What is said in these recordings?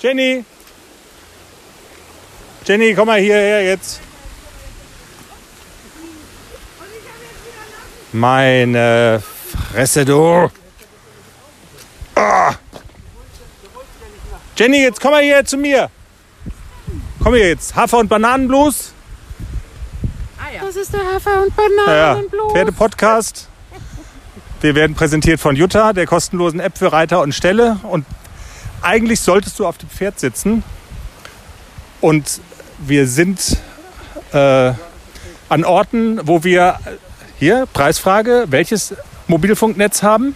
Jenny! Jenny, komm mal hierher jetzt. Meine Fresse, du. Ah. Jenny, jetzt komm mal hier zu mir. Komm hier jetzt. Hafer- und Bananenblues. Das ist der Hafer- und Bananenblues. Pferde-Podcast. Wir werden präsentiert von Jutta, der kostenlosen App für Reiter und Ställe. Und eigentlich solltest du auf dem Pferd sitzen. Und wir sind äh, an Orten, wo wir hier, Preisfrage, welches Mobilfunknetz haben?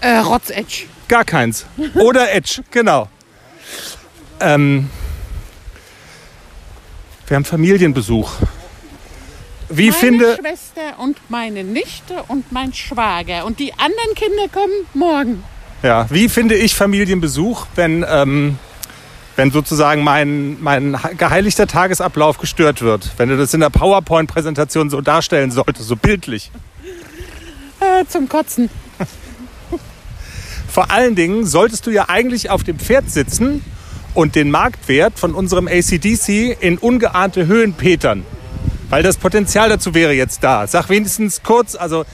Äh, Rotzedge. Gar keins. Oder Edge, genau. Ähm, wir haben Familienbesuch. Wie Meine finde. Schwester und meine Nichte und mein Schwager. Und die anderen Kinder kommen morgen. Ja, wie finde ich Familienbesuch, wenn, ähm, wenn sozusagen mein, mein geheiligter Tagesablauf gestört wird? Wenn du das in der PowerPoint-Präsentation so darstellen solltest, so bildlich. Äh, zum Kotzen. Vor allen Dingen solltest du ja eigentlich auf dem Pferd sitzen und den Marktwert von unserem ACDC in ungeahnte Höhen petern. Weil das Potenzial dazu wäre jetzt da. Sag wenigstens kurz, also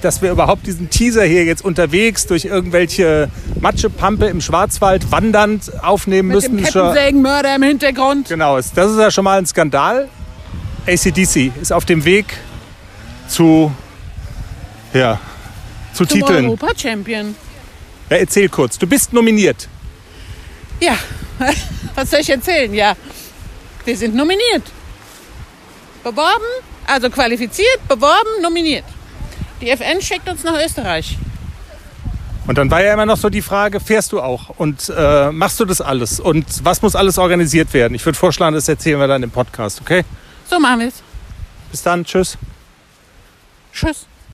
dass wir überhaupt diesen Teaser hier jetzt unterwegs durch irgendwelche Matschepampe im Schwarzwald wandernd aufnehmen Mit müssen. schon- Kettensägenmörder im Hintergrund. Genau, das ist ja schon mal ein Skandal. ACDC ist auf dem Weg zu, ja, zu Zum Titeln. Europa-Champion. Ja, erzähl kurz. Du bist nominiert. Ja, was soll ich erzählen? Ja, wir sind nominiert. Beworben, also qualifiziert, beworben, nominiert. Die FN schickt uns nach Österreich. Und dann war ja immer noch so die Frage, fährst du auch und äh, machst du das alles und was muss alles organisiert werden? Ich würde vorschlagen, das erzählen wir dann im Podcast, okay? So machen wir es. Bis dann, tschüss. Tschüss.